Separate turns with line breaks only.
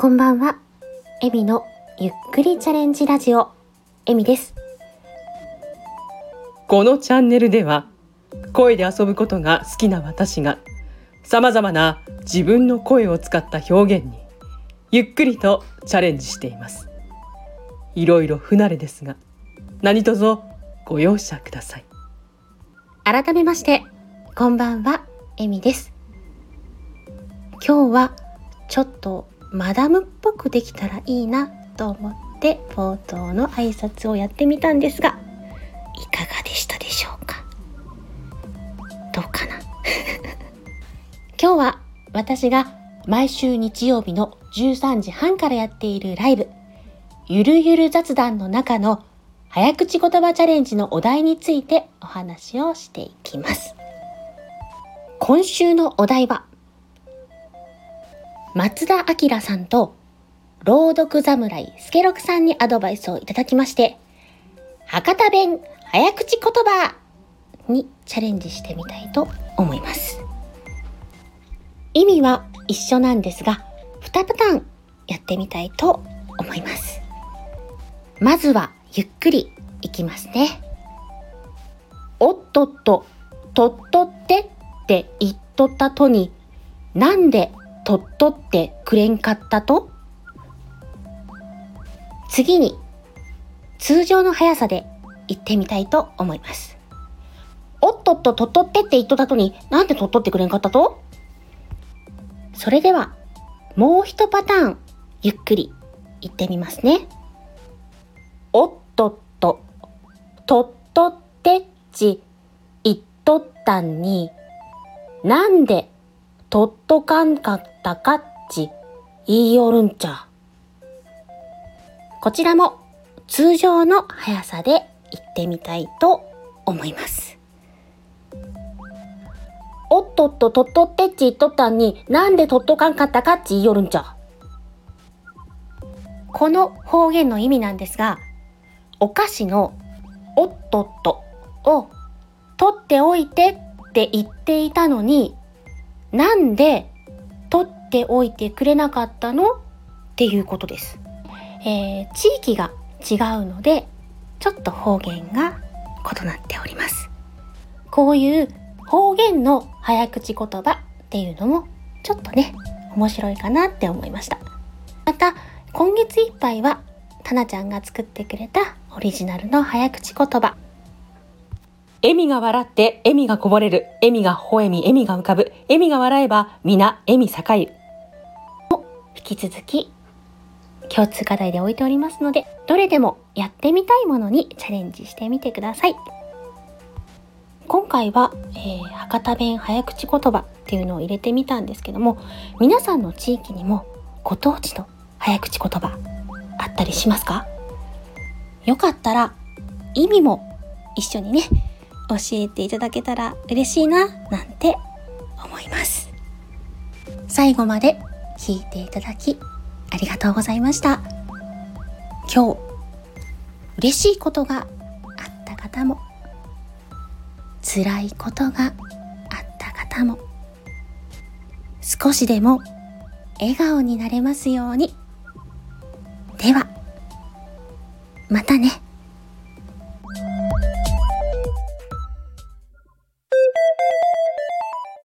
こんばんは。エミのゆっくりチャレンジラジオ、エミです。
このチャンネルでは声で遊ぶことが好きな私が様々な自分の声を使った表現にゆっくりとチャレンジしています。いろいろ不慣れですが何卒ご容赦ください。
改めまして、こんばんは、エミです。今日はちょっとマダムっぽくできたらいいなと思って冒頭の挨拶をやってみたんですが、いかがでしたでしょうか？どうかな？今日は私が毎週日曜日の13時半からやっているライブ、ゆるゆる雑談の中の早口言葉チャレンジのお題についてお話をしていきます。今週のお題は、松田明さんと朗読侍スケロクさんにアドバイスをいただきまして、博多弁早口言葉にチャレンジしてみたいと思います。意味は一緒なんですが、2パターンやってみたいと思います。まずはゆっくりいきますね。おっとっと、とっとってって言っとったとに、なんでとっとってくれんかったと？次に、通常の速さで言ってみたいと思います。おっとっととっとってって言っとったとに、なんでとっとってくれんかったと？それでは、もう一パターン、ゆっくり言ってみますね。おっとっと、とっとってっち、言っとったんに、なんで、とっとかんかったかっち、言いよるんちゃ。こちらも、通常の速さで言ってみたいと思います。おっとっととっとってっち言っとったんに、なんでとっとかんかったかっち言いよるんちゃ。この方言の意味なんですが、お菓子のおっとっとを取っておいてって言っていたのに、なんで取っておいてくれなかったのっていうことです。えー地域が違うので、ちょっと方言が異なっております。こういう方言の早口言葉っていうのもちょっとね、面白いかなって思いました。また、今月いっぱいは、たなちゃんが作ってくれたオリジナルの早口言葉、
笑みが笑って笑みがこぼれる。笑みが微笑み、笑みが浮かぶ。笑みが笑えば皆笑み栄える。
引き続き共通課題で置いておりますので、どれでもやってみたいものにチャレンジしてみてください。今回は、えー博多弁早口言葉っていうのを入れてみたんですけども、皆さんの地域にもご当地の早口言葉あったりしますか？よかったら意味も一緒にね、教えていただけたら嬉しいな、なんて思います。最後まで聞いていただきありがとうございました。今日、嬉しいことがあった方も、辛いことがあった方も、少しでも笑顔になれますように。では、またね。